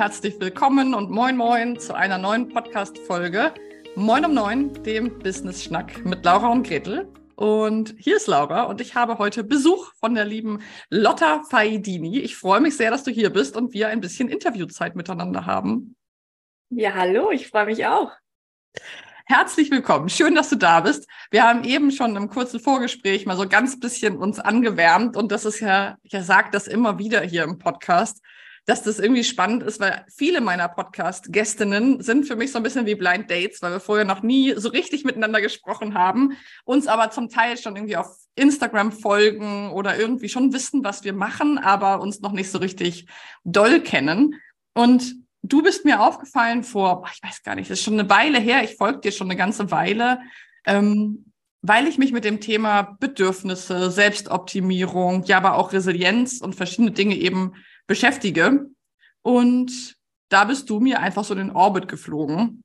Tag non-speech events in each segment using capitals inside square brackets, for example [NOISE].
herzlich willkommen und moin moin zu einer neuen Podcast-Folge. Moin um neun, dem Business Schnack mit Laura und Gretel. Und hier ist Laura und ich habe heute Besuch von der lieben Lotta Faidini. Ich freue mich sehr, dass du hier bist und wir ein bisschen Interviewzeit miteinander haben. Ja, hallo, ich freue mich auch. Herzlich willkommen. Schön, dass du da bist. Wir haben eben schon im kurzen Vorgespräch mal so ganz bisschen uns angewärmt und das ist ja, ich sage das immer wieder hier im Podcast, dass das irgendwie spannend ist, weil viele meiner Podcast-Gästinnen sind für mich so ein bisschen wie Blind Dates, weil wir vorher noch nie so richtig miteinander gesprochen haben, uns aber zum Teil schon irgendwie auf Instagram folgen oder irgendwie schon wissen, was wir machen, aber uns noch nicht so richtig doll kennen. Und du bist mir aufgefallen vor, ich weiß gar nicht, das ist schon eine Weile her, ich folge dir schon eine ganze Weile, ähm, weil ich mich mit dem Thema Bedürfnisse, Selbstoptimierung, ja, aber auch Resilienz und verschiedene Dinge eben beschäftige. Und da bist du mir einfach so in den Orbit geflogen.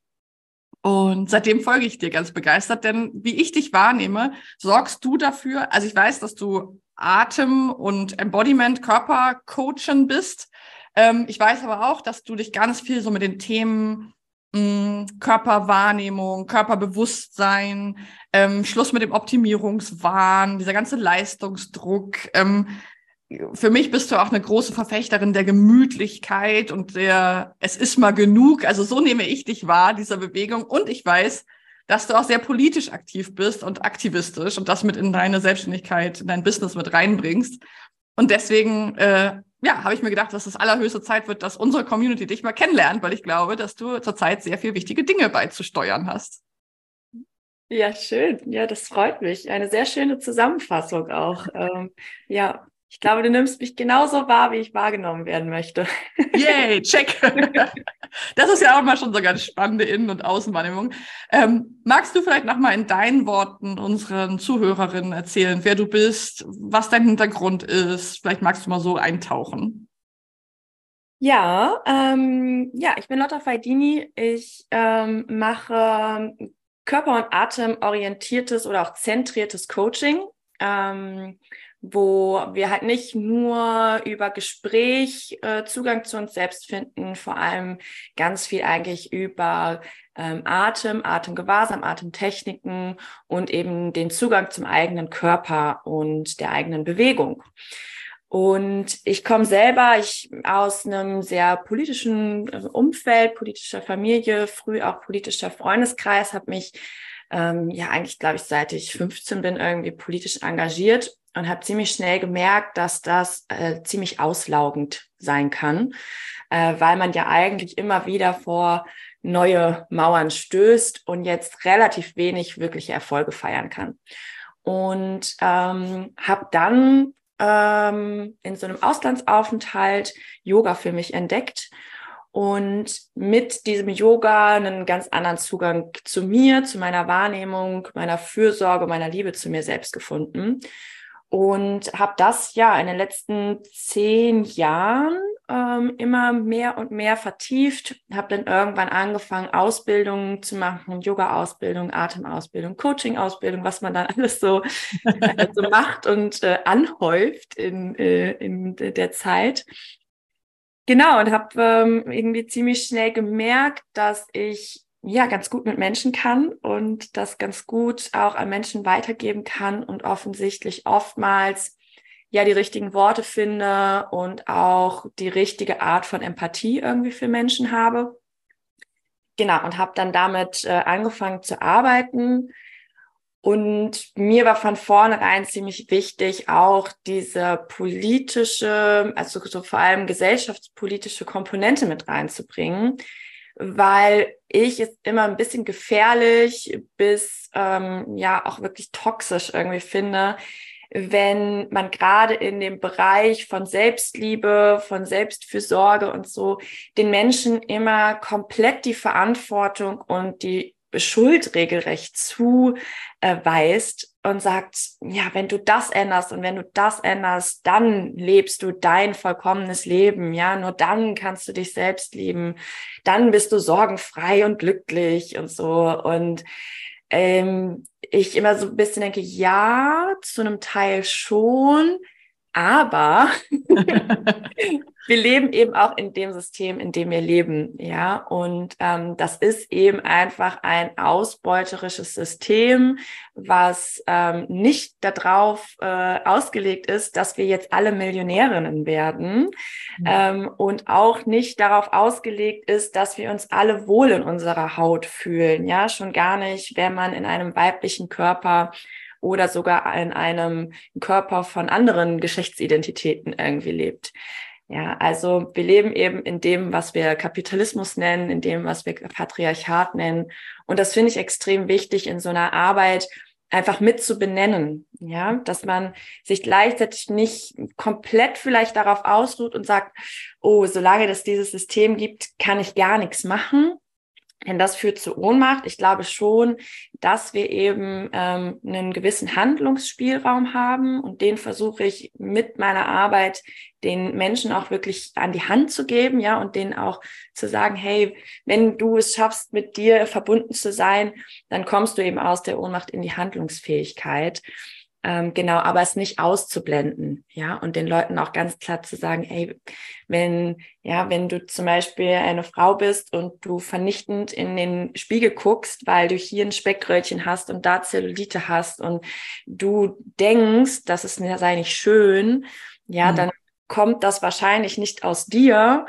Und seitdem folge ich dir ganz begeistert, denn wie ich dich wahrnehme, sorgst du dafür, also ich weiß, dass du Atem- und Embodiment-Körper-Coachin bist, ähm, ich weiß aber auch, dass du dich ganz viel so mit den Themen mh, hm, Körperwahrnehmung, Körperbewusstsein, ähm, Schluss mit dem Optimierungswahn, dieser ganze Leistungsdruck. Ähm, für mich bist du auch eine große Verfechterin der Gemütlichkeit und der Es ist mal genug. Also so nehme ich dich wahr, dieser Bewegung. Und ich weiß, dass du auch sehr politisch aktiv bist und aktivistisch und das mit in deine Selbstständigkeit, in dein Business mit reinbringst. Und deswegen äh, ja, habe ich mir gedacht, dass es allerhöchste Zeit wird, dass unsere Community dich mal kennenlernt, weil ich glaube, dass du zurzeit sehr viel wichtige Dinge beizusteuern hast. Ja, schön. Ja, das freut mich. Eine sehr schöne Zusammenfassung auch. Ähm, ja, ich glaube, du nimmst mich genauso wahr, wie ich wahrgenommen werden möchte. Yay, check. [LAUGHS] Das ist ja auch mal schon so ganz spannende Innen- und Außenwahrnehmung. Ähm, magst du vielleicht nochmal in deinen Worten unseren Zuhörerinnen erzählen, wer du bist, was dein Hintergrund ist? Vielleicht magst du mal so eintauchen. Ja, ähm, ja, ich bin Lotta Faidini. Ich ähm, mache körper- und atemorientiertes oder auch zentriertes Coaching. Ähm, wo wir halt nicht nur über Gespräch äh, Zugang zu uns selbst finden, vor allem ganz viel eigentlich über ähm, Atem, Atemgewahrsam, Atemtechniken und eben den Zugang zum eigenen Körper und der eigenen Bewegung. Und ich komme selber ich, aus einem sehr politischen äh, Umfeld, politischer Familie, früh auch politischer Freundeskreis, habe mich ähm, ja eigentlich, glaube ich, seit ich 15 bin, irgendwie politisch engagiert und habe ziemlich schnell gemerkt, dass das äh, ziemlich auslaugend sein kann, äh, weil man ja eigentlich immer wieder vor neue Mauern stößt und jetzt relativ wenig wirkliche Erfolge feiern kann. Und ähm, habe dann ähm, in so einem Auslandsaufenthalt Yoga für mich entdeckt und mit diesem Yoga einen ganz anderen Zugang zu mir, zu meiner Wahrnehmung, meiner Fürsorge, meiner Liebe zu mir selbst gefunden und habe das ja in den letzten zehn Jahren ähm, immer mehr und mehr vertieft. Habe dann irgendwann angefangen, Ausbildungen zu machen, Yoga-Ausbildung, Atemausbildung, Coaching-Ausbildung, was man dann [LAUGHS] alles so, so macht und äh, anhäuft in, äh, in der Zeit. Genau, und habe ähm, irgendwie ziemlich schnell gemerkt, dass ich ja ganz gut mit Menschen kann und das ganz gut auch an Menschen weitergeben kann und offensichtlich oftmals ja die richtigen Worte finde und auch die richtige Art von Empathie irgendwie für Menschen habe. Genau, und habe dann damit äh, angefangen zu arbeiten. Und mir war von vornherein ziemlich wichtig, auch diese politische, also so vor allem gesellschaftspolitische Komponente mit reinzubringen, weil ich es immer ein bisschen gefährlich bis ähm, ja auch wirklich toxisch irgendwie finde, wenn man gerade in dem Bereich von Selbstliebe, von Selbstfürsorge und so den Menschen immer komplett die Verantwortung und die Schuld regelrecht zuweist und sagt, ja, wenn du das änderst und wenn du das änderst, dann lebst du dein vollkommenes Leben, ja, nur dann kannst du dich selbst lieben, dann bist du sorgenfrei und glücklich und so. Und ähm, ich immer so ein bisschen denke, ja, zu einem Teil schon, Aber [LAUGHS] wir leben eben auch in dem System, in dem wir leben, ja. Und ähm, das ist eben einfach ein ausbeuterisches System, was ähm, nicht darauf äh, ausgelegt ist, dass wir jetzt alle Millionärinnen werden mhm. ähm, und auch nicht darauf ausgelegt ist, dass wir uns alle wohl in unserer Haut fühlen, ja. Schon gar nicht, wenn man in einem weiblichen Körper oder sogar in einem Körper von anderen Geschlechtsidentitäten irgendwie lebt. Ja, also wir leben eben in dem, was wir Kapitalismus nennen, in dem, was wir Patriarchat nennen. Und das finde ich extrem wichtig in so einer Arbeit, einfach mit zu benennen, ja, dass man sich gleichzeitig nicht komplett vielleicht darauf ausruht und sagt, oh, solange es dieses System gibt, kann ich gar nichts machen, denn das führt zu Ohnmacht. Ich glaube schon, dass wir eben ähm, einen gewissen Handlungsspielraum haben und den versuche ich mit meiner Arbeit den Menschen auch wirklich an die Hand zu geben, ja, und denen auch zu sagen, hey, wenn du es schaffst, mit dir verbunden zu sein, dann kommst du eben aus der Ohnmacht in die Handlungsfähigkeit. Ähm, genau, aber es nicht auszublenden, ja, und den Leuten auch ganz klar zu sagen, ey, wenn, ja, wenn du zum Beispiel eine Frau bist und du vernichtend in den Spiegel guckst, weil du hier ein Speckröllchen hast und da Zellulite hast und du denkst, das ist sei nicht schön, ja, mhm. dann kommt das wahrscheinlich nicht aus dir,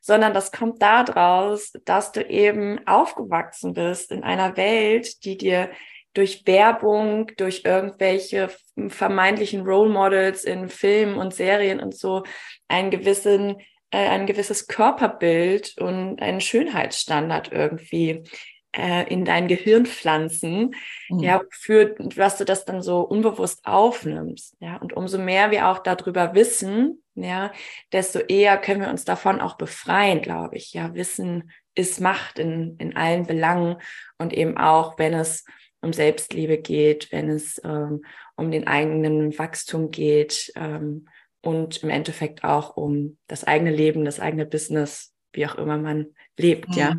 sondern das kommt daraus, dass du eben aufgewachsen bist in einer Welt, die dir durch Werbung, durch irgendwelche vermeintlichen Role Models in Filmen und Serien und so einen gewissen, äh, ein gewisses Körperbild und einen Schönheitsstandard irgendwie äh, in dein Gehirn pflanzen, mhm. ja, für was du das dann so unbewusst aufnimmst, ja, und umso mehr wir auch darüber wissen, ja, desto eher können wir uns davon auch befreien, glaube ich, ja, Wissen ist Macht in, in allen Belangen und eben auch, wenn es um Selbstliebe geht, wenn es ähm, um den eigenen Wachstum geht ähm, und im Endeffekt auch um das eigene Leben, das eigene Business, wie auch immer man lebt, mhm. ja.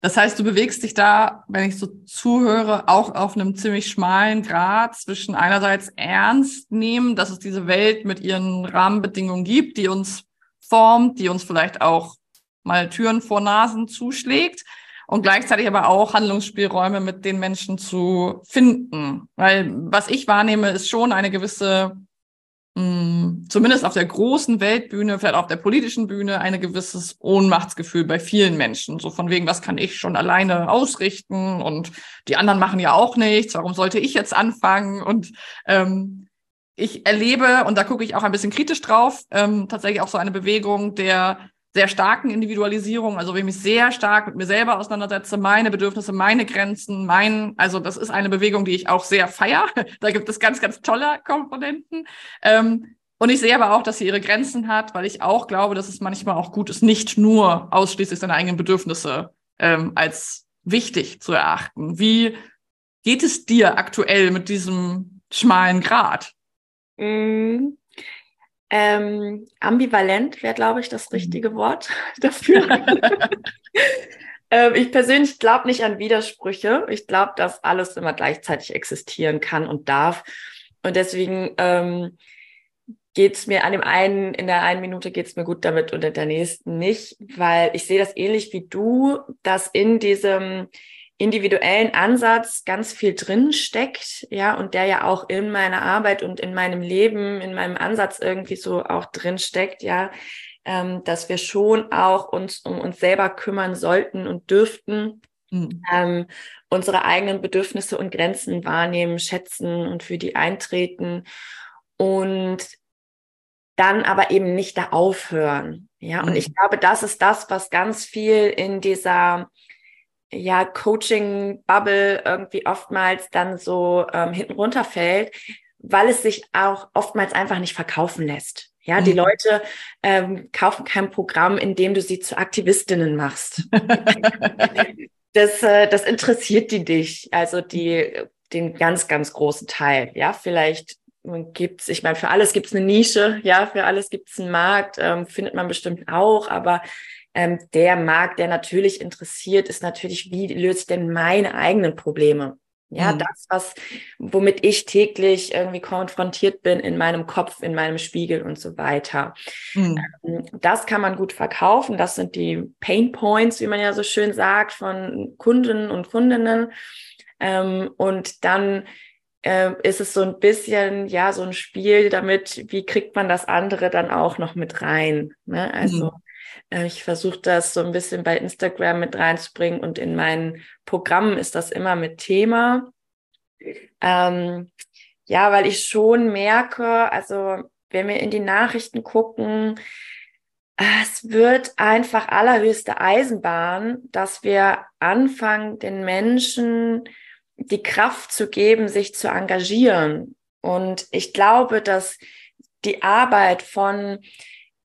Das heißt, du bewegst dich da, wenn ich so zuhöre, auch auf einem ziemlich schmalen Grad zwischen einerseits ernst nehmen, dass es diese Welt mit ihren Rahmenbedingungen gibt, die uns formt, die uns vielleicht auch mal Türen vor Nasen zuschlägt und gleichzeitig aber auch Handlungsspielräume mit den Menschen zu finden. Weil was ich wahrnehme, ist schon eine gewisse, mh, hm, zumindest auf der großen Weltbühne, vielleicht auf der politischen Bühne, ein gewisses Ohnmachtsgefühl bei vielen Menschen. So von wegen, was kann ich schon alleine ausrichten und die anderen machen ja auch nichts, warum sollte ich jetzt anfangen? Und ähm, ich erlebe, und da gucke ich auch ein bisschen kritisch drauf, ähm, tatsächlich auch so eine Bewegung der sehr starken Individualisierung, also wenn ich mich sehr stark mit mir selber auseinandersetze, meine Bedürfnisse, meine Grenzen, mein, also das ist eine Bewegung, die ich auch sehr feier. [LAUGHS] Da gibt es ganz, ganz tolle Komponenten. Ähm, und ich sehe aber auch, dass sie ihre Grenzen hat, weil ich auch glaube, dass es manchmal auch gut ist, nicht nur ausschließlich seine eigenen Bedürfnisse ähm, als wichtig zu erachten. Wie geht es dir aktuell mit diesem schmalen Grad? Mm, ähm, ambivalent wäre, glaube ich, das mhm. richtige Wort [LAUGHS] dafür. [LAUGHS] ähm, ich persönlich glaube nicht an Widersprüche. Ich glaube, dass alles immer gleichzeitig existieren kann und darf. Und deswegen ähm, geht es mir an dem einen, in der einen Minute geht es mir gut damit und in der nächsten nicht, weil ich sehe das ähnlich wie du, dass in diesem individuellen Ansatz ganz viel drin steckt, ja, und der ja auch in meiner Arbeit und in meinem Leben, in meinem Ansatz irgendwie so auch drin steckt, ja, ähm, dass wir schon auch uns um uns selber kümmern sollten und dürften, mhm. ähm, unsere eigenen Bedürfnisse und Grenzen wahrnehmen, schätzen und für die eintreten und dann aber eben nicht da aufhören, ja, und ich glaube, das ist das, was ganz viel in dieser ja, Coaching-Bubble irgendwie oftmals dann so ähm, hinten runterfällt, weil es sich auch oftmals einfach nicht verkaufen lässt. Ja, mhm. die Leute ähm, kaufen kein Programm, in dem du sie zu Aktivistinnen machst. [LAUGHS] das, äh, das interessiert die dich, also die, den ganz, ganz großen Teil. Ja, vielleicht gibt's, ich meine, für alles gibt's eine Nische, ja, für alles gibt's einen Markt, ähm, findet man bestimmt auch, aber ähm, der Markt, der natürlich interessiert, ist natürlich, wie löse ich denn meine eigenen Probleme? Ja, mhm. das, was, womit ich täglich irgendwie konfrontiert bin in meinem Kopf, in meinem Spiegel und so weiter. Mhm. Das kann man gut verkaufen. Das sind die Pain Points, wie man ja so schön sagt, von Kunden und Kundinnen. Ähm, und dann äh, ist es so ein bisschen, ja, so ein Spiel damit, wie kriegt man das andere dann auch noch mit rein. Ne? Also mhm. Äh, ich versuche das so ein bisschen bei Instagram mit reinzubringen und in meinen Programmen ist das immer mit Thema. Ähm, ja, weil ich schon merke, also wenn wir in die Nachrichten gucken, es wird einfach allerhöchste Eisenbahn, dass wir anfangen, den Menschen die Kraft zu geben, sich zu engagieren. Und ich glaube, dass die Arbeit von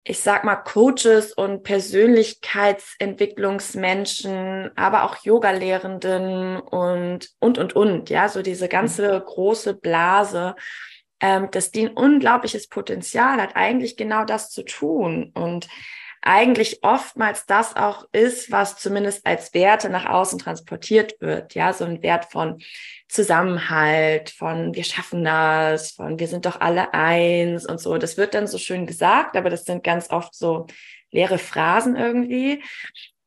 ich sag mal, Coaches und Persönlichkeitsentwicklungsmenschen, aber auch Yoga-Lehrenden und, und, und, und, ja, so diese ganze große Blase, ähm, dass die ein unglaubliches Potenzial hat, eigentlich genau das zu tun. Und eigentlich oftmals das auch ist, was zumindest als Werte nach außen transportiert wird. Ja, so ein Wert von Zusammenhalt, von wir schaffen das, von wir sind doch alle eins und so. Das wird dann so schön gesagt, aber das sind ganz oft so leere Phrasen irgendwie.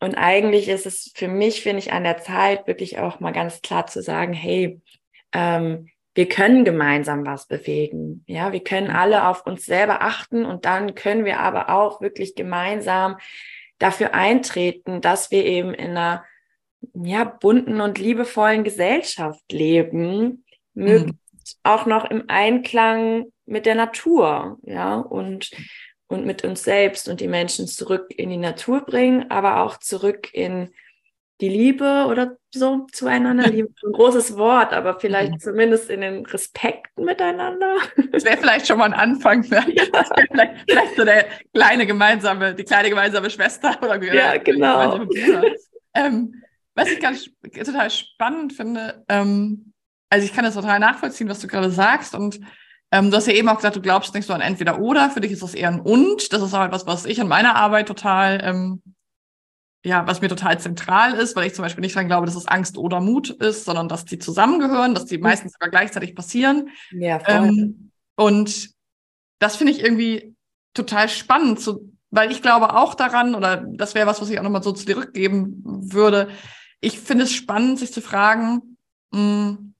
Und eigentlich ist es für mich, finde ich, an der Zeit, wirklich auch mal ganz klar zu sagen, hey, ähm, wir können gemeinsam was bewegen. Ja, wir können alle auf uns selber achten und dann können wir aber auch wirklich gemeinsam dafür eintreten, dass wir eben in einer ja, bunten und liebevollen Gesellschaft leben, mhm. möglichst auch noch im Einklang mit der Natur, ja, und, und mit uns selbst und die Menschen zurück in die Natur bringen, aber auch zurück in die Liebe oder so zueinander. [LAUGHS] Liebe ist ein großes Wort, aber vielleicht mhm. zumindest in den Respekten miteinander. Das wäre vielleicht schon mal ein Anfang. Ne? [LAUGHS] Ja. [LAUGHS] Vielleicht, vielleicht, so der kleine gemeinsame, die kleine gemeinsame Schwester oder Ja, genau. Ähm, was ich ganz total spannend finde, ähm, also ich kann das total nachvollziehen, was du gerade sagst und ähm, du hast ja eben auch gesagt, du glaubst nicht so an entweder oder. Für dich ist das eher ein und. Das ist auch etwas, was ich in meiner Arbeit total ähm, ja, was mir total zentral ist, weil ich zum Beispiel nicht daran glaube, dass es Angst oder Mut ist, sondern dass die zusammengehören, dass die mhm. meistens sogar gleichzeitig passieren. Ja, voll. Ähm, und das finde ich irgendwie total spannend, so, weil ich glaube auch daran, oder das wäre was, was ich auch nochmal so zurückgeben würde. Ich finde es spannend, sich zu fragen, mh, hm,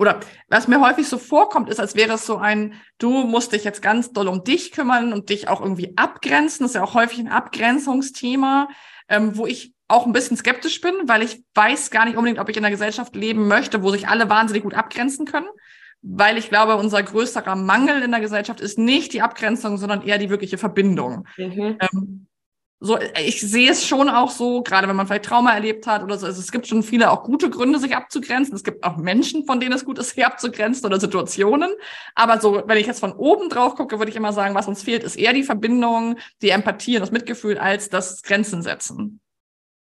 oder was mir häufig so vorkommt, ist, als wäre es so ein, du musst dich jetzt ganz doll um dich kümmern und dich auch irgendwie abgrenzen. Das ist ja auch häufig ein Abgrenzungsthema ähm, wo ich auch ein bisschen skeptisch bin, weil ich weiß gar nicht unbedingt, ob ich in einer Gesellschaft leben möchte, wo sich alle wahnsinnig gut abgrenzen können. Weil ich glaube, unser größerer Mangel in der Gesellschaft ist nicht die Abgrenzung, sondern eher die wirkliche Verbindung. Mhm. Ähm, so, ich sehe es schon auch so, gerade wenn man vielleicht Trauma erlebt hat oder so. Also es gibt schon viele auch gute Gründe, sich abzugrenzen. Es gibt auch Menschen, von denen es gut ist, [LAUGHS] sich abzugrenzen oder Situationen. Aber so, wenn ich jetzt von oben drauf gucke, würde ich immer sagen, was uns fehlt, ist eher die Verbindung, die Empathie und das Mitgefühl als das Grenzen setzen.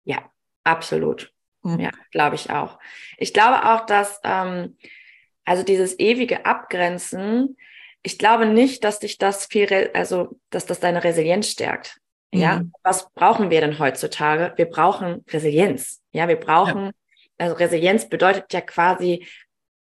Ja, absolut. Hm. Ja, glaube ich auch. Ich glaube auch, dass ähm, also dieses ewige Abgrenzen, ich glaube nicht, dass dich das viel, also dass das deine Resilienz stärkt. Ja, mhm. was brauchen wir denn heutzutage? Wir brauchen Resilienz. Ja, wir brauchen, ja. also Resilienz bedeutet ja quasi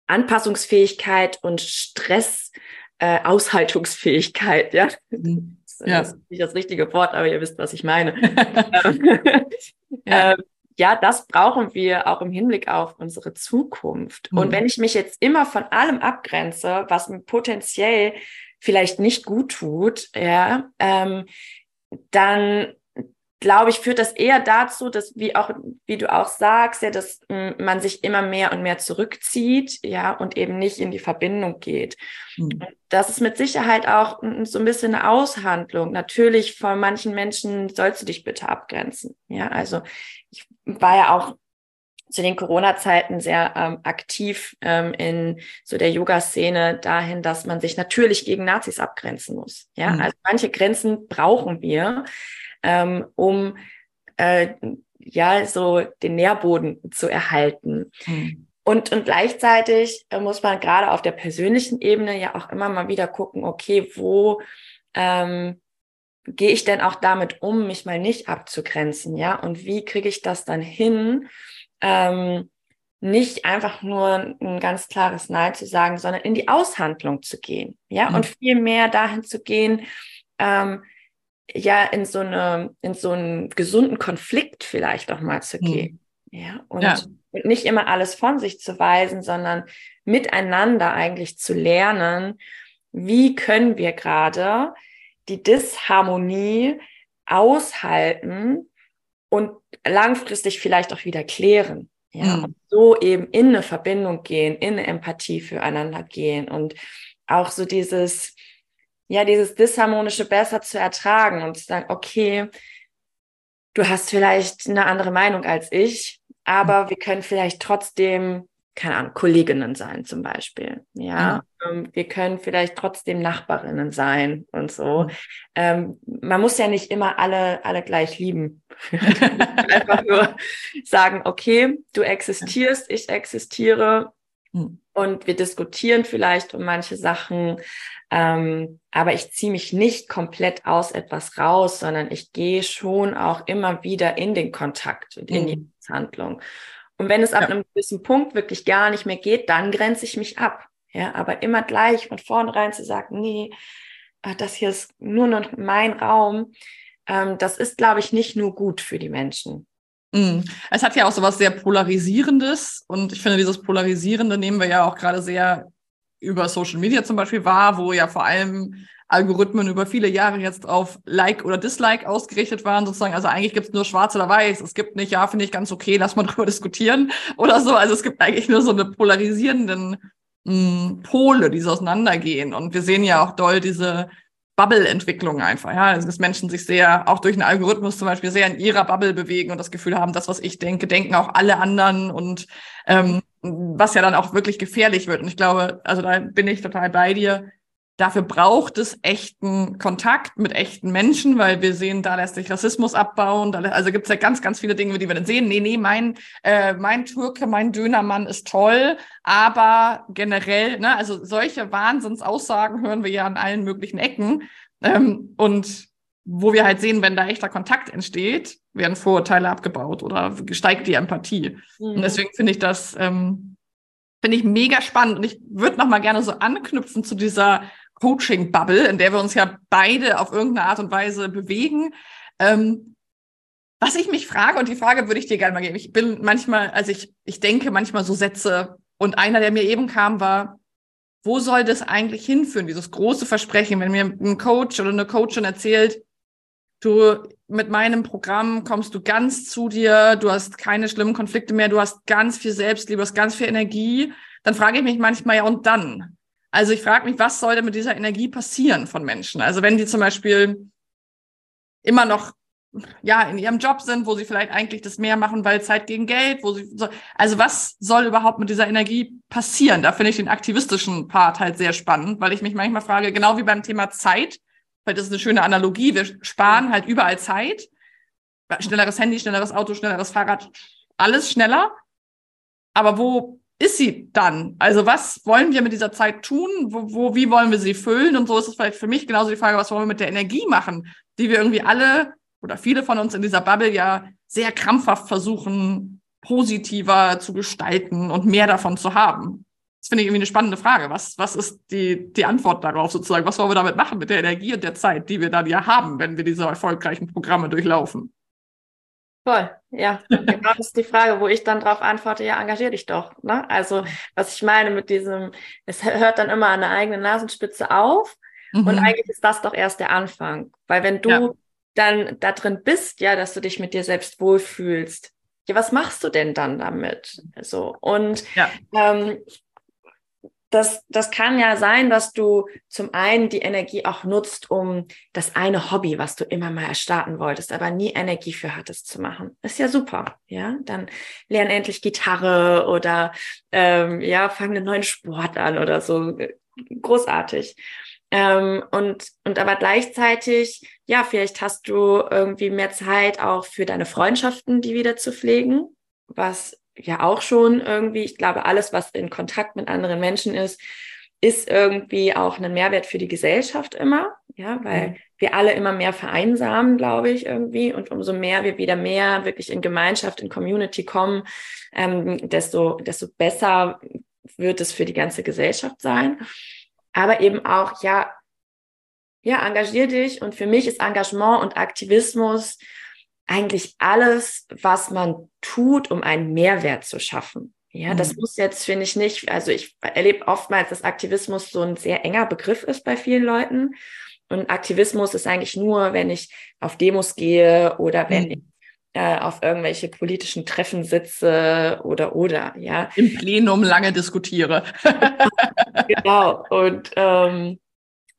Anpassungsfähigkeit und Stress, äh, Aushaltungsfähigkeit. Ja, mhm. ja. das ist nicht das richtige Wort, aber ihr wisst, was ich meine. [LAUGHS] [LAUGHS] ja. Ähm, ja, das brauchen wir auch im Hinblick auf unsere Zukunft. Mhm. Und wenn ich mich jetzt immer von allem abgrenze, was mir potenziell vielleicht nicht gut tut, ja, ähm, dann glaube ich, führt das eher dazu, dass, wie auch, wie du auch sagst, ja, dass man sich immer mehr und mehr zurückzieht, ja, und eben nicht in die Verbindung geht. Mhm. Das ist mit Sicherheit auch so ein bisschen eine Aushandlung. Natürlich, von manchen Menschen sollst du dich bitte abgrenzen. Ja, also ich war ja auch zu den Corona-Zeiten sehr ähm, aktiv ähm, in so der Yoga-Szene dahin, dass man sich natürlich gegen Nazis abgrenzen muss. Ja, mhm. also manche Grenzen brauchen wir, ähm, um äh, ja so den Nährboden zu erhalten. Mhm. Und, und gleichzeitig äh, muss man gerade auf der persönlichen Ebene ja auch immer mal wieder gucken, okay, wo ähm, gehe ich denn auch damit um, mich mal nicht abzugrenzen, ja? Und wie kriege ich das dann hin, ähm, nicht einfach nur ein ganz klares Nein zu sagen, sondern in die Aushandlung zu gehen, ja, mhm. und viel mehr dahin zu gehen, ähm, ja, in so eine, in so einen gesunden Konflikt vielleicht auch mal zu mhm. gehen, mhm. ja, und, ja. und nicht immer alles von sich zu weisen, sondern miteinander eigentlich zu lernen, wie können wir gerade die Disharmonie aushalten und langfristig vielleicht auch wieder klären. Ja, mhm. und so eben in eine Verbindung gehen, in eine Empathie füreinander gehen und auch so dieses, ja, dieses Disharmonische besser zu ertragen und zu sagen, okay, du hast vielleicht eine andere Meinung als ich, aber wir können vielleicht trotzdem keine Ahnung, Kolleginnen sein zum Beispiel. Ja, mhm. wir können vielleicht trotzdem Nachbarinnen sein und so. Mhm. Ähm, man muss ja nicht immer alle, alle gleich lieben. [LAUGHS] Einfach nur sagen, okay, du existierst, ich existiere mhm. und wir diskutieren vielleicht um manche Sachen. Ähm, aber ich ziehe mich nicht komplett aus etwas raus, sondern ich gehe schon auch immer wieder in den Kontakt und in die mhm. Handlung. Und wenn es ab ja. einem gewissen Punkt wirklich gar nicht mehr geht, dann grenze ich mich ab. Ja, aber immer gleich von vornherein zu sagen, nee, äh, das hier ist nur noch mein Raum, das ist, glaube ich, nicht nur gut für die Menschen. Mm. Es hat ja auch so was sehr Polarisierendes und ich finde, dieses Polarisierende nehmen wir ja auch gerade sehr über Social Media zum Beispiel wahr, wo ja vor allem Algorithmen über viele Jahre jetzt auf Like oder Dislike ausgerichtet waren, sozusagen. Also eigentlich gibt es nur schwarz oder weiß. Es gibt nicht, ja, finde ich ganz okay, lass mal [LAUGHS] drüber diskutieren oder so. Also es gibt eigentlich nur so eine polarisierenden mh, hm, Pole, die so auseinandergehen. Und wir sehen ja auch doll diese Bubble-Entwicklung einfach, ja. Also dass Menschen sich sehr, auch durch einen Algorithmus zum Beispiel, sehr in ihrer Bubble bewegen und das Gefühl haben, das, was ich denke, denken auch alle anderen und ähm, was ja dann auch wirklich gefährlich wird. Und ich glaube, also da bin ich total bei dir Dafür braucht es echten Kontakt mit echten Menschen, weil wir sehen, da lässt sich Rassismus abbauen. Da, also gibt es ja ganz, ganz viele Dinge, die wir dann sehen. Nee, nee, mein, äh, mein Türke, mein Dönermann ist toll, aber generell, ne, also solche Wahnsinnsaussagen hören wir ja an allen möglichen Ecken. Ähm, und wo wir halt sehen, wenn da echter Kontakt entsteht, werden Vorurteile abgebaut oder steigt die Empathie. Mhm. Und deswegen finde ich das, ähm, finde ich mega spannend. Und ich würde noch mal gerne so anknüpfen zu dieser Coaching-Bubble, in der wir uns ja beide auf irgendeine Art und Weise bewegen. Ähm, was ich mich frage, und die Frage würde ich dir gerne mal geben, ich bin manchmal, also ich, ich denke manchmal so Sätze, und einer, der mir eben kam, war, wo soll das eigentlich hinführen, dieses große Versprechen, wenn mir ein Coach oder eine Coachin erzählt, du mit meinem Programm kommst du ganz zu dir, du hast keine schlimmen Konflikte mehr, du hast ganz viel Selbstliebe, du hast ganz viel Energie, dann frage ich mich manchmal, ja, und dann? Also ich frage mich, was soll denn mit dieser Energie passieren von Menschen? Also wenn die zum Beispiel immer noch ja in ihrem Job sind, wo sie vielleicht eigentlich das mehr machen, weil Zeit gegen Geld, wo sie so, also was soll überhaupt mit dieser Energie passieren? Da finde ich den aktivistischen Part halt sehr spannend, weil ich mich manchmal frage, genau wie beim Thema Zeit, weil das ist eine schöne Analogie, wir sparen halt überall Zeit, schnelleres Handy, schnelleres Auto, schnelleres Fahrrad, alles schneller. Aber wo ist sie dann? Also was wollen wir mit dieser Zeit tun? Wo, wo, wie wollen wir sie füllen? Und so ist es vielleicht für mich genauso die Frage, was wollen wir mit der Energie machen, die wir irgendwie alle oder viele von uns in dieser Bubble ja sehr krampfhaft versuchen, positiver zu gestalten und mehr davon zu haben. Das finde ich irgendwie eine spannende Frage. Was, was ist die, die Antwort darauf sozusagen? Was wollen wir damit machen mit der Energie und der Zeit, die wir dann ja haben, wenn wir diese erfolgreichen Programme durchlaufen? Voll, ja. [LAUGHS] Genau das ist die Frage, wo ich dann darauf antworte, ja, engagier dich doch. Ne? Also, was ich meine mit diesem, es hört dann immer an der eigenen Nasenspitze auf mhm. und eigentlich ist das doch erst der Anfang. Weil wenn du ja. dann da drin bist, ja, dass du dich mit dir selbst wohlfühlst, ja, was machst du denn dann damit? So, und ja. ähm, das, das kann ja sein, dass du zum einen die Energie auch nutzt, um das eine Hobby, was du immer mal starten wolltest, aber nie Energie für hattest zu machen. Ist ja super, ja. Dann lern endlich Gitarre oder ähm, ja, fang einen neuen Sport an oder so. Großartig. Ähm, und, und aber gleichzeitig, ja, vielleicht hast du irgendwie mehr Zeit auch für deine Freundschaften, die wieder zu pflegen, was ja auch schon irgendwie, ich glaube, alles, was in Kontakt mit anderen Menschen ist, ist irgendwie auch ein Mehrwert für die Gesellschaft immer, ja, weil mhm. wir alle immer mehr vereinsamen, glaube ich, irgendwie. Und umso mehr wir wieder mehr wirklich in Gemeinschaft, in Community kommen, ähm, desto, desto besser wird es für die ganze Gesellschaft sein. Aber eben auch, ja, ja, engagier dich. Und für mich ist Engagement und Aktivismus eigentlich alles, was man tut, um einen Mehrwert zu schaffen. Ja, das mhm. muss jetzt, finde ich nicht, also ich erlebe oftmals, dass Aktivismus so ein sehr enger Begriff ist bei vielen Leuten. Und Aktivismus ist eigentlich nur, wenn ich auf Demos gehe oder wenn mhm. ich äh, auf irgendwelche politischen Treffen sitze oder oder, ja. Im Plenum lange diskutiere. [LAUGHS] genau. Und ähm,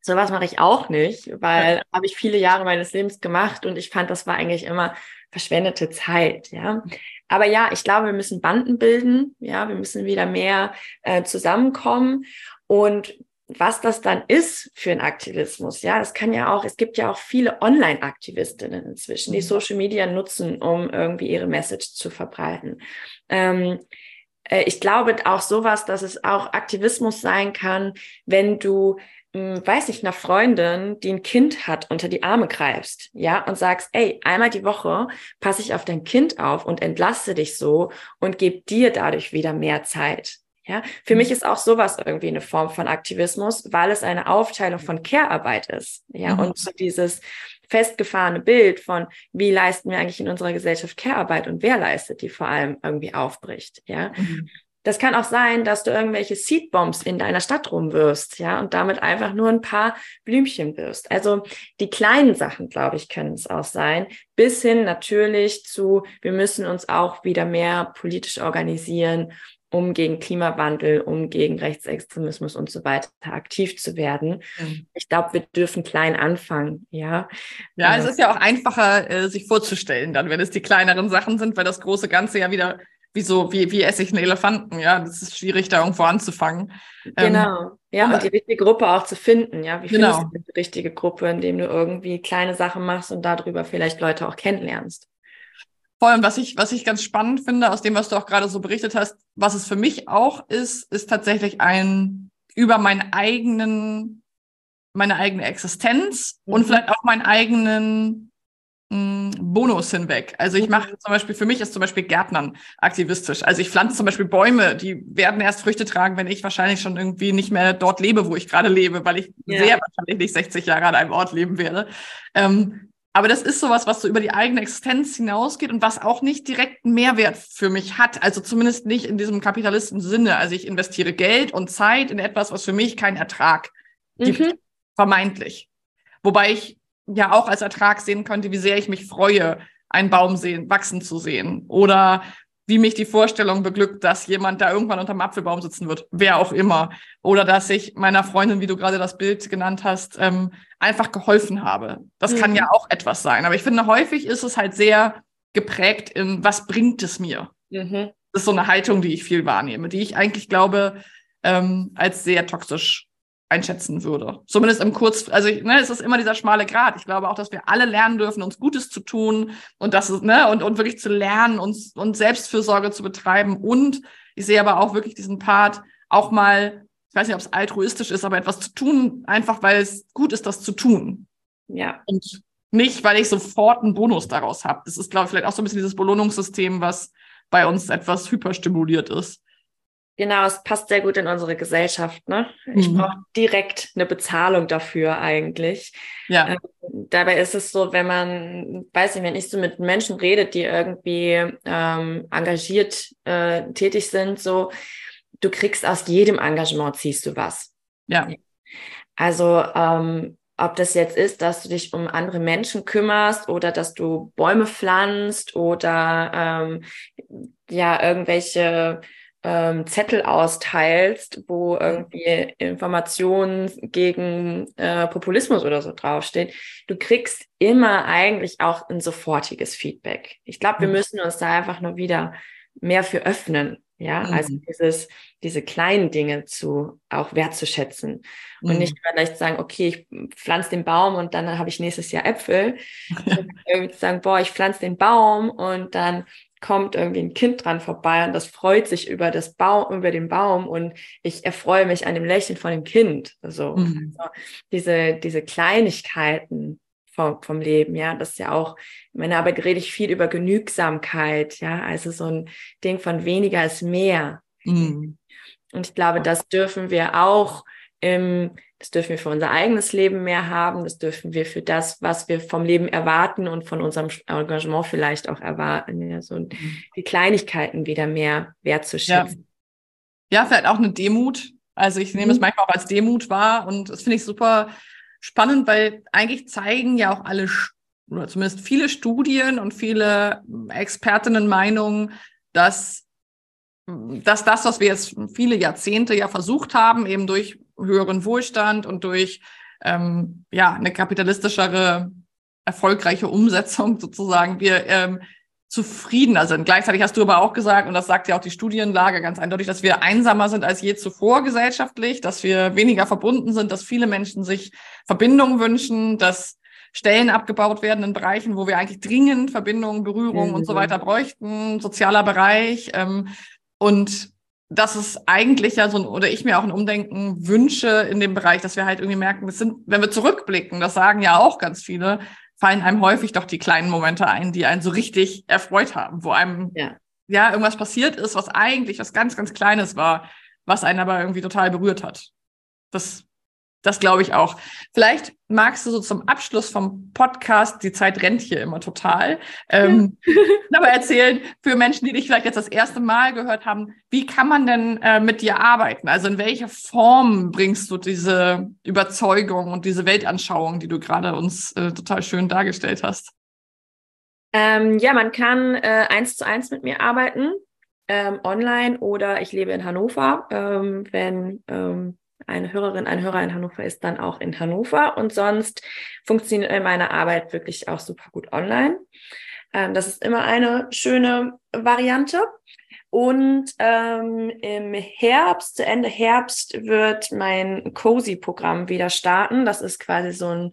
sowas mache ich auch nicht, weil ja. habe ich viele Jahre meines Lebens gemacht und ich fand, das war eigentlich immer verschwendete Zeit, ja. Aber ja, ich glaube, wir müssen Banden bilden, ja, wir müssen wieder mehr äh, zusammenkommen und was das dann ist für ein Aktivismus, ja, das kann ja auch, es gibt ja auch viele Online-Aktivistinnen inzwischen, die mhm. Social Media nutzen, um irgendwie ihre Message zu verbreiten. Ähm, äh, ich glaube auch sowas, dass es auch Aktivismus sein kann, wenn du weiß nicht, einer Freundin, die ein Kind hat, unter die Arme greifst, ja, und sagst, ey, einmal die Woche passe ich auf dein Kind auf und entlaste dich so und gebe dir dadurch wieder mehr Zeit. Ja, für mhm. mich ist auch sowas irgendwie eine Form von Aktivismus, weil es eine Aufteilung von Care-Arbeit ist. Ja, mhm. und so dieses festgefahrene Bild von, wie leisten wir eigentlich in unserer Gesellschaft Care-Arbeit und wer leistet die vor allem irgendwie aufbricht. Ja, mhm. Das kann auch sein, dass du irgendwelche Seedbombs in deiner Stadt rumwirfst, ja, und damit einfach nur ein paar Blümchen wirst. Also die kleinen Sachen, glaube ich, können es auch sein, bis hin natürlich zu, wir müssen uns auch wieder mehr politisch organisieren, um gegen Klimawandel, um gegen Rechtsextremismus und so weiter aktiv zu werden. Mhm. Ich glaube, wir dürfen klein anfangen, ja. Ja, es äh, ist ja auch einfacher, äh, sich vorzustellen, dann, wenn es die kleineren Sachen sind, weil das große Ganze ja wieder wieso, wie, wie esse ich einen Elefanten? Ja, das ist schwierig, da irgendwo anzufangen. Ähm, genau. Ähm, ja, und die richtige Gruppe auch zu finden. Ja, wie genau. findest du die richtige Gruppe, indem du irgendwie kleine Sachen machst und darüber vielleicht Leute auch kennenlernst? Vor allem, was ich, was ich ganz spannend finde, aus dem, was du auch gerade so berichtet hast, was es für mich auch ist, ist tatsächlich ein über meinen eigenen, meine eigene Existenz mhm. und vielleicht auch meinen eigenen Bonus hinweg. Also ich mache zum Beispiel, für mich ist zum Beispiel Gärtnern aktivistisch. Also ich pflanze zum Beispiel Bäume, die werden erst Früchte tragen, wenn ich wahrscheinlich schon irgendwie nicht mehr dort lebe, wo ich gerade lebe, weil ich ja. sehr wahrscheinlich nicht 60 Jahre an einem Ort leben werde. Ähm, aber das ist sowas, was so über die eigene Existenz hinausgeht und was auch nicht direkt einen Mehrwert für mich hat. Also zumindest nicht in diesem Kapitalisten-Sinne. Also ich investiere Geld und Zeit in etwas, was für mich keinen Ertrag gibt, mhm. vermeintlich. Wobei ich ja auch als Ertrag sehen könnte, wie sehr ich mich freue, einen Baum sehen, wachsen zu sehen. Oder wie mich die Vorstellung beglückt, dass jemand da irgendwann unterm Apfelbaum sitzen wird, wer auch immer. Oder dass ich meiner Freundin, wie du gerade das Bild genannt hast, ähm, einfach geholfen habe. Das mhm. kann ja auch etwas sein. Aber ich finde, häufig ist es halt sehr geprägt in, was bringt es mir? Mhm. Das ist so eine Haltung, die ich viel wahrnehme, die ich eigentlich glaube, ähm, als sehr toxisch einschätzen würde. Zumindest im Kurz, also ne, es ist immer dieser schmale Grat. Ich glaube auch, dass wir alle lernen dürfen, uns Gutes zu tun und das ist, ne, und, und wirklich zu lernen, uns, uns Selbstfürsorge zu betreiben. Und ich sehe aber auch wirklich diesen Part, auch mal, ich weiß nicht, ob es altruistisch ist, aber etwas zu tun, einfach weil es gut ist, das zu tun. Ja. Und nicht, weil ich sofort einen Bonus daraus habe. Das ist, glaube ich, vielleicht auch so ein bisschen dieses Belohnungssystem, was bei uns etwas hyperstimuliert ist. Genau, es passt sehr gut in unsere Gesellschaft. Ne? Ich mhm. brauche direkt eine Bezahlung dafür eigentlich. Ja. Ähm, dabei ist es so, wenn man, weiß nicht, wenn ich so mit Menschen rede, die irgendwie ähm, engagiert äh, tätig sind, so, du kriegst aus jedem Engagement ziehst du was. Ja. Also ähm, ob das jetzt ist, dass du dich um andere Menschen kümmerst oder dass du Bäume pflanzt oder ähm, ja irgendwelche ähm, Zettel austeilst, wo irgendwie Informationen gegen äh, Populismus oder so draufsteht, du kriegst immer eigentlich auch ein sofortiges Feedback. Ich glaube, wir mhm. müssen uns da einfach nur wieder mehr für öffnen. Ja, mhm. also dieses, diese kleinen Dinge zu auch wertzuschätzen mhm. und nicht vielleicht sagen, okay, ich pflanze den Baum und dann habe ich nächstes Jahr Äpfel. [LAUGHS] irgendwie sagen, boah, ich pflanze den Baum und dann kommt irgendwie ein Kind dran vorbei und das freut sich über das Baum, über den Baum und ich erfreue mich an dem Lächeln von dem Kind. Also, mhm. also diese, diese Kleinigkeiten vom, vom Leben, ja, das ist ja auch, in meiner Arbeit rede ich viel über Genügsamkeit, ja, also so ein Ding von weniger ist mehr. Mhm. Und ich glaube, das dürfen wir auch im das dürfen wir für unser eigenes Leben mehr haben. Das dürfen wir für das, was wir vom Leben erwarten und von unserem Engagement vielleicht auch erwarten. Ja, so mhm. die Kleinigkeiten wieder mehr wertzuschätzen. Ja. ja, vielleicht auch eine Demut. Also ich nehme es mhm. manchmal auch als Demut wahr und das finde ich super spannend, weil eigentlich zeigen ja auch alle oder zumindest viele Studien und viele Expertinnenmeinungen, dass dass das, was wir jetzt viele Jahrzehnte ja versucht haben, eben durch höheren Wohlstand und durch ähm, ja eine kapitalistischere erfolgreiche Umsetzung [LAUGHS] sozusagen wir ähm, zufriedener sind. Gleichzeitig hast du aber auch gesagt, und das sagt ja auch die Studienlage ganz eindeutig, dass wir einsamer sind als je zuvor gesellschaftlich, dass wir weniger verbunden sind, dass viele Menschen sich Verbindungen wünschen, dass Stellen abgebaut werden in Bereichen, wo wir eigentlich dringend Verbindungen, Berührung mhm. und so mhm. weiter bräuchten, sozialer Bereich. Ähm, und das ist eigentlich ja so ein, oder ich mir auch ein Umdenken wünsche in dem Bereich, dass wir halt irgendwie merken, das sind, wenn wir zurückblicken, das sagen ja auch ganz viele, fallen einem häufig doch die kleinen Momente ein, die einen so richtig erfreut haben, wo einem ja, ja irgendwas passiert ist, was eigentlich was ganz, ganz Kleines war, was einen aber irgendwie total berührt hat. Das das glaube ich auch. Vielleicht magst du so zum Abschluss vom Podcast, die Zeit rennt hier immer total, ähm, [LAUGHS] aber erzählen für Menschen, die dich vielleicht jetzt das erste Mal gehört haben, wie kann man denn äh, mit dir arbeiten? Also in welcher Form bringst du diese Überzeugung und diese Weltanschauung, die du gerade uns äh, total schön dargestellt hast? Ähm, ja, man kann äh, eins zu eins mit mir arbeiten, ähm, online oder ich lebe in Hannover. Ähm, wenn ähm, eine Hörerin, ein Hörer in Hannover ist dann auch in Hannover. Und sonst funktioniert meine Arbeit wirklich auch super gut online. Ähm, das ist immer eine schöne Variante. Und ähm, im Herbst, zu Ende Herbst, wird mein Cozy-Programm wieder starten. Das ist quasi so ein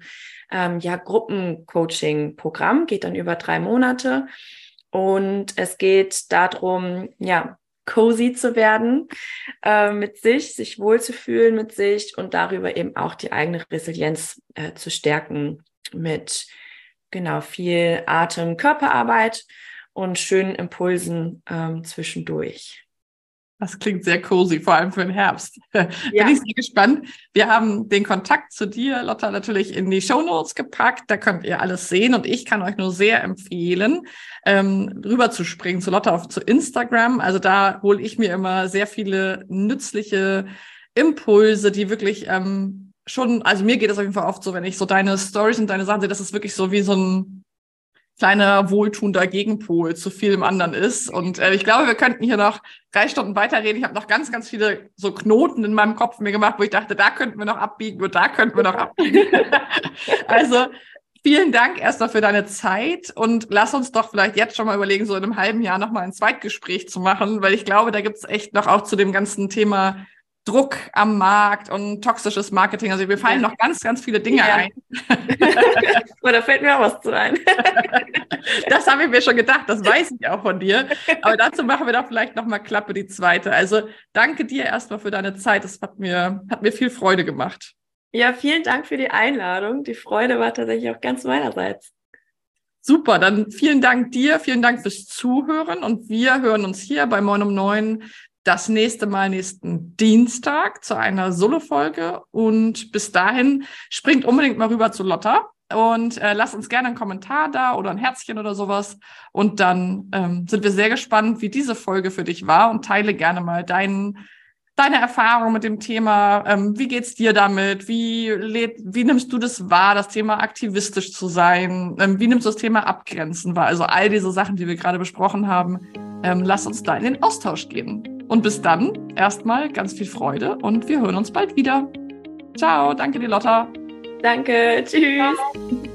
ähm, ja, Gruppencoaching-Programm, geht dann über drei Monate. Und es geht darum, ja, cozy zu werden äh, mit sich, sich wohlzufühlen mit sich und darüber eben auch die eigene Resilienz äh, zu stärken mit genau viel Atem, Körperarbeit und schönen Impulsen ähm, zwischendurch. Das klingt sehr cozy, vor allem für den Herbst. [LAUGHS] Ja. Bin ich sehr gespannt. Wir haben den Kontakt zu dir, Lotta, natürlich in die Show Notes gepackt. Da könnt ihr alles sehen und ich kann euch nur sehr empfehlen, ähm, rüber zu springen zu Lotta auf zu Instagram. Also da hole ich mir immer sehr viele nützliche Impulse, die wirklich ähm, schon, also mir geht es auf jeden Fall oft so, wenn ich so deine Stories und deine Sachen sehe, das ist wirklich so wie so ein kleiner wohltuender Gegenpol zu vielem anderen ist. Und äh, ich glaube, wir könnten hier noch drei Stunden weiterreden. Ich habe noch ganz, ganz viele so Knoten in meinem Kopf mir gemacht, wo ich dachte, da könnten wir noch abbiegen und da könnten wir noch abbiegen. [LAUGHS] also vielen Dank erstmal für deine Zeit und lass uns doch vielleicht jetzt schon mal überlegen, so in einem halben Jahr nochmal ein Zweitgespräch zu machen, weil ich glaube, da gibt es echt noch auch zu dem ganzen Thema Druck am Markt und toxisches Marketing. Also mir fallen noch ganz, ganz viele Dinge ja. ein. [LAUGHS] Oder fällt mir auch was zu ein. [LAUGHS] das habe ich mir schon gedacht, das weiß ich auch von dir. Aber dazu machen wir doch vielleicht nochmal Klappe die zweite. Also danke dir erstmal für deine Zeit. Das hat mir, hat mir viel Freude gemacht. Ja, vielen Dank für die Einladung. Die Freude war tatsächlich auch ganz meinerseits. Super, dann vielen Dank dir, vielen Dank fürs Zuhören und wir hören uns hier bei Moin um Neun das nächste Mal nächsten Dienstag zu einer Solo-Folge. Und bis dahin springt unbedingt mal rüber zu Lotta und äh, lasst uns gerne einen Kommentar da oder ein Herzchen oder sowas. Und dann ähm, sind wir sehr gespannt, wie diese Folge für dich war und teile gerne mal deinen deine Erfahrung mit dem Thema. Ähm, wie geht's dir damit? Wie, wie nimmst du das wahr, das Thema aktivistisch zu sein? Ähm, wie nimmst du das Thema Abgrenzen wahr? Also all diese Sachen, die wir gerade besprochen haben. Ähm, lass uns da in den Austausch gehen. Und bis dann erstmal ganz viel Freude und wir hören uns bald wieder. Ciao, danke dir, Lotta. Danke, tschüss. Ciao.